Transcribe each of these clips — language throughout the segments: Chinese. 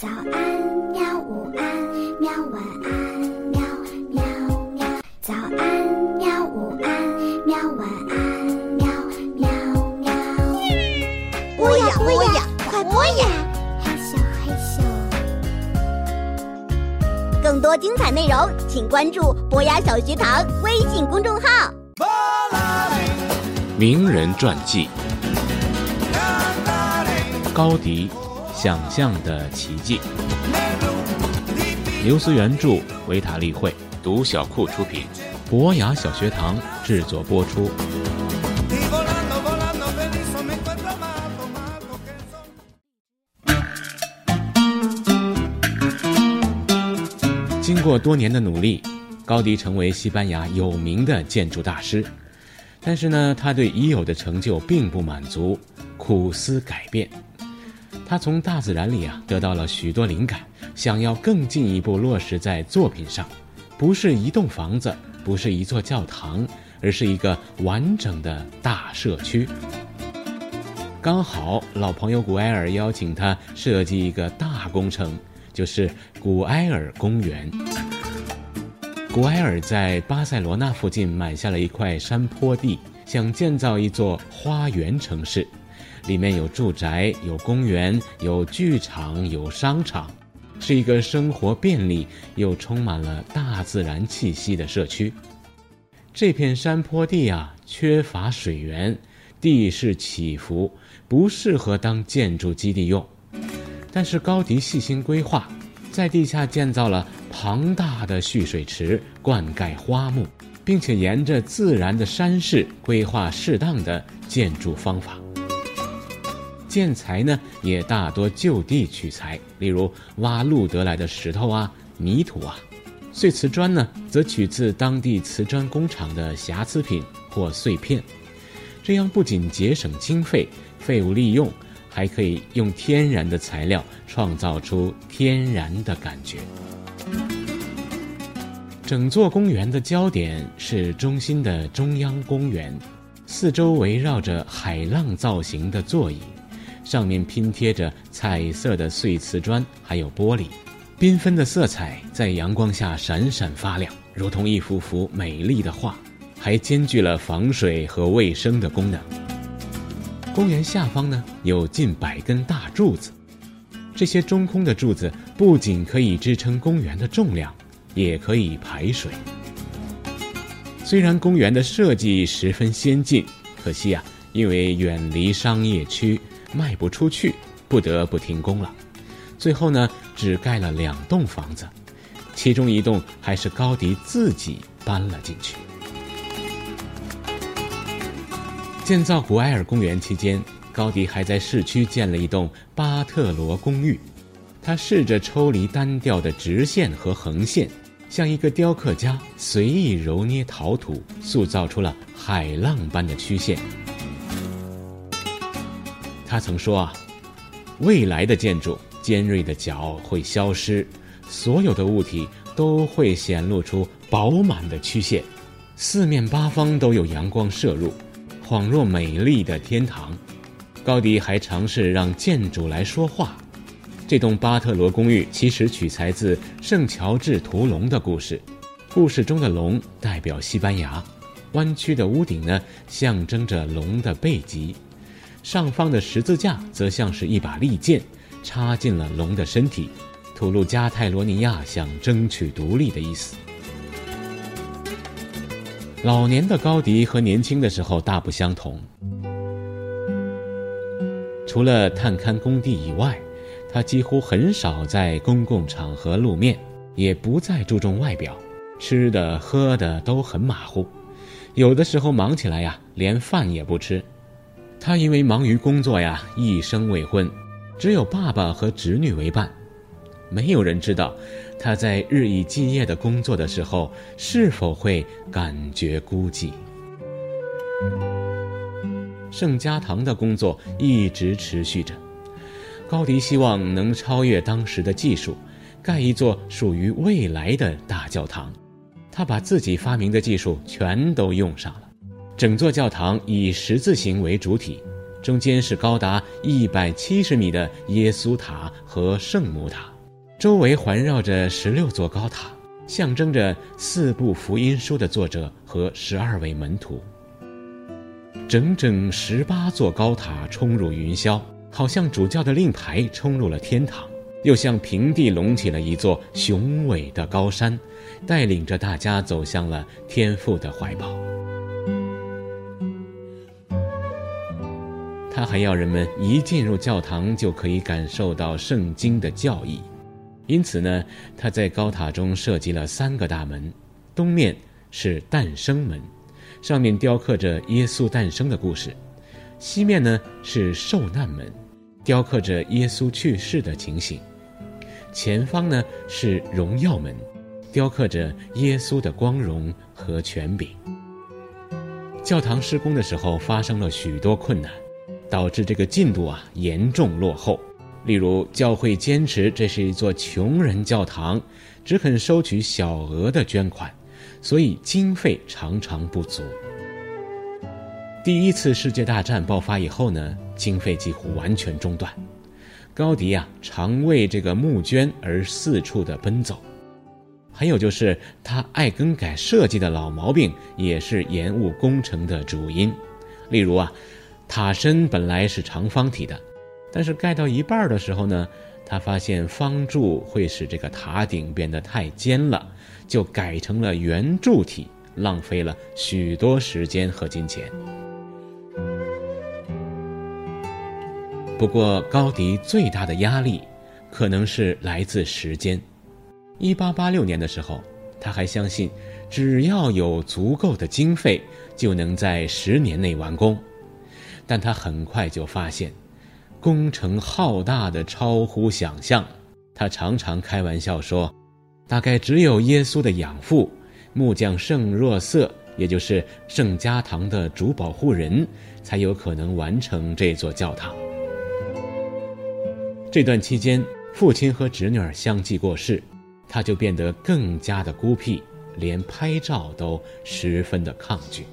早安，喵！午安，喵！晚安，喵！喵喵。早安，喵！午安，喵！晚安，喵！喵喵。播呀播呀，快播呀！嘿咻嘿咻。更多精彩内容，请关注博雅小学堂微信公众号。名人传记：高迪，想象的奇迹。刘思原著，维塔利会，读小库出品，博雅小学堂制作播出。经过多年的努力，高迪成为西班牙有名的建筑大师。但是呢，他对已有的成就并不满足，苦思改变。他从大自然里啊得到了许多灵感，想要更进一步落实在作品上，不是一栋房子，不是一座教堂，而是一个完整的大社区。刚好老朋友古埃尔邀请他设计一个大工程，就是古埃尔公园。古埃尔在巴塞罗那附近买下了一块山坡地，想建造一座花园城市。里面有住宅，有公园，有剧场，有商场，是一个生活便利又充满了大自然气息的社区。这片山坡地啊，缺乏水源，地势起伏，不适合当建筑基地用。但是高迪细心规划，在地下建造了庞大的蓄水池，灌溉花木，并且沿着自然的山势规划适当的建筑方法。建材呢也大多就地取材，例如挖路得来的石头啊、泥土啊；碎瓷砖呢则取自当地瓷砖工厂的瑕疵品或碎片。这样不仅节省经费、废物利用，还可以用天然的材料创造出天然的感觉。整座公园的焦点是中心的中央公园，四周围绕着海浪造型的座椅。上面拼贴着彩色的碎瓷砖，还有玻璃，缤纷的色彩在阳光下闪闪发亮，如同一幅幅美丽的画，还兼具了防水和卫生的功能。公园下方呢有近百根大柱子，这些中空的柱子不仅可以支撑公园的重量，也可以排水。虽然公园的设计十分先进，可惜啊，因为远离商业区。卖不出去，不得不停工了。最后呢，只盖了两栋房子，其中一栋还是高迪自己搬了进去。建造古埃尔公园期间，高迪还在市区建了一栋巴特罗公寓。他试着抽离单调的直线和横线，像一个雕刻家随意揉捏陶土，塑造出了海浪般的曲线。他曾说啊，未来的建筑尖锐的角会消失，所有的物体都会显露出饱满的曲线，四面八方都有阳光射入，恍若美丽的天堂。高迪还尝试让建筑来说话。这栋巴特罗公寓其实取材自圣乔治屠龙的故事，故事中的龙代表西班牙，弯曲的屋顶呢象征着龙的背脊。上方的十字架则像是一把利剑，插进了龙的身体，吐露加泰罗尼亚想争取独立的意思。老年的高迪和年轻的时候大不相同，除了探勘工地以外，他几乎很少在公共场合露面，也不再注重外表，吃的喝的都很马虎，有的时候忙起来呀，连饭也不吃。他因为忙于工作呀，一生未婚，只有爸爸和侄女为伴，没有人知道他在日以继夜的工作的时候是否会感觉孤寂。圣家堂的工作一直持续着，高迪希望能超越当时的技术，盖一座属于未来的大教堂。他把自己发明的技术全都用上了。整座教堂以十字形为主体，中间是高达一百七十米的耶稣塔和圣母塔，周围环绕着十六座高塔，象征着四部福音书的作者和十二位门徒。整整十八座高塔冲入云霄，好像主教的令牌冲入了天堂，又像平地隆起了一座雄伟的高山，带领着大家走向了天父的怀抱。他还要人们一进入教堂就可以感受到圣经的教义，因此呢，他在高塔中设计了三个大门，东面是诞生门。上面雕刻着耶稣诞生的故事，西面呢是受难门，雕刻着耶稣去世的情形，前方呢是荣耀门，雕刻着耶稣的光荣和权柄。教堂施工的时候发生了许多困难，导致这个进度啊严重落后。例如，教会坚持这是一座穷人教堂，只肯收取小额的捐款。所以经费常常不足。第一次世界大战爆发以后呢，经费几乎完全中断。高迪啊，常为这个募捐而四处的奔走。还有就是他爱更改设计的老毛病，也是延误工程的主因。例如啊，塔身本来是长方体的，但是盖到一半的时候呢，他发现方柱会使这个塔顶变得太尖了。就改成了圆柱体，浪费了许多时间和金钱。不过，高迪最大的压力可能是来自时间。一八八六年的时候，他还相信，只要有足够的经费，就能在十年内完工。但他很快就发现，工程浩大的超乎想象。他常常开玩笑说。大概只有耶稣的养父，木匠圣若瑟，也就是圣家堂的主保护人，才有可能完成这座教堂。这段期间，父亲和侄女儿相继过世，他就变得更加的孤僻，连拍照都十分的抗拒。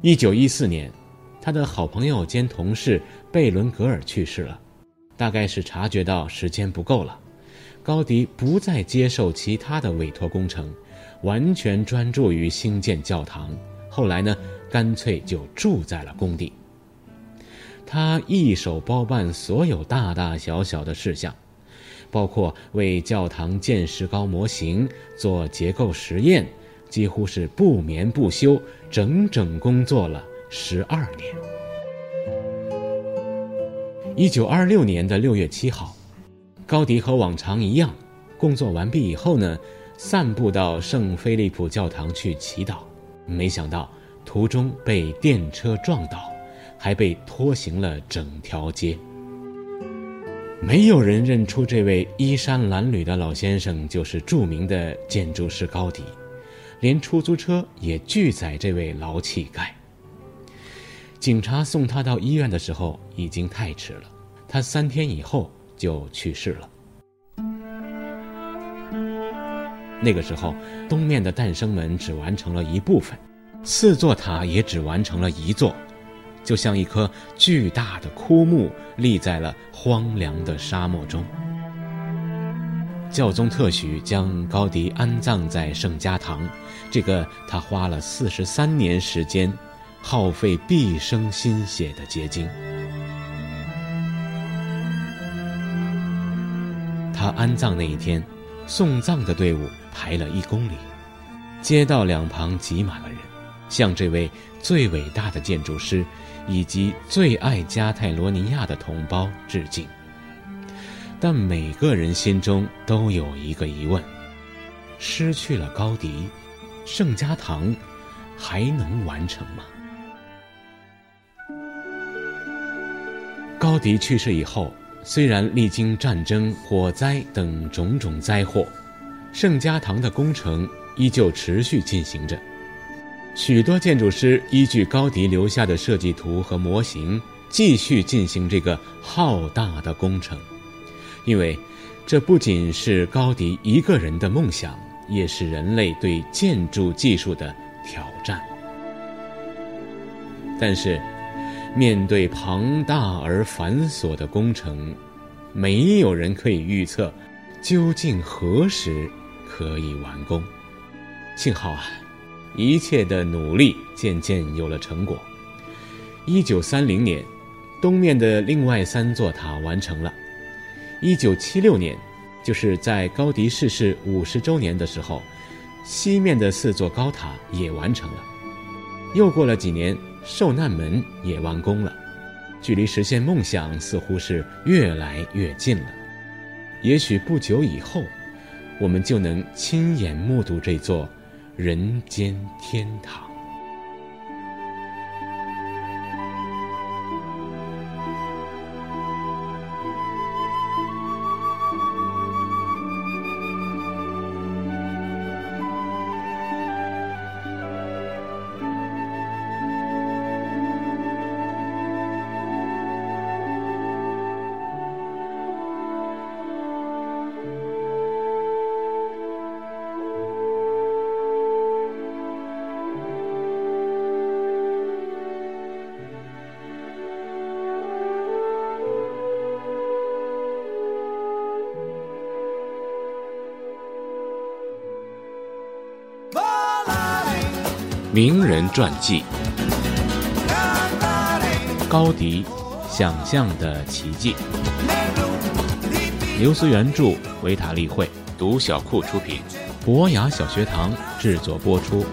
一九一四年，他的好朋友兼同事贝伦格尔去世了，大概是察觉到时间不够了。高迪不再接受其他的委托工程，完全专注于兴建教堂。后来呢，干脆就住在了工地。他一手包办所有大大小小的事项，包括为教堂建石膏模型、做结构实验，几乎是不眠不休，整整工作了十二年。一九二六年的六月七号。高迪和往常一样，工作完毕以后呢，散步到圣菲利普教堂去祈祷。没想到途中被电车撞倒，还被拖行了整条街。没有人认出这位衣衫褴褛的老先生就是著名的建筑师高迪，连出租车也拒载这位老乞丐。警察送他到医院的时候已经太迟了，他三天以后。就去世了。那个时候，东面的诞生门只完成了一部分，四座塔也只完成了一座，就像一棵巨大的枯木立在了荒凉的沙漠中。教宗特许将高迪安葬在圣家堂，这个他花了四十三年时间，耗费毕生心血的结晶。他安葬那一天，送葬的队伍排了一公里，街道两旁挤满了人，向这位最伟大的建筑师以及最爱加泰罗尼亚的同胞致敬。但每个人心中都有一个疑问：失去了高迪，圣家堂还能完成吗？高迪去世以后。虽然历经战争、火灾等种种灾祸，圣家堂的工程依旧持续进行着。许多建筑师依据高迪留下的设计图和模型，继续进行这个浩大的工程，因为这不仅是高迪一个人的梦想，也是人类对建筑技术的挑战。但是，面对庞大而繁琐的工程，没有人可以预测究竟何时可以完工。幸好啊，一切的努力渐渐有了成果。一九三零年，东面的另外三座塔完成了；一九七六年，就是在高迪逝世五十周年的时候，西面的四座高塔也完成了。又过了几年。受难门也完工了，距离实现梦想似乎是越来越近了。也许不久以后，我们就能亲眼目睹这座人间天堂。名人传记：高迪，想象的奇迹。刘思原著，维塔利会读小库出品，博雅小学堂制作播出。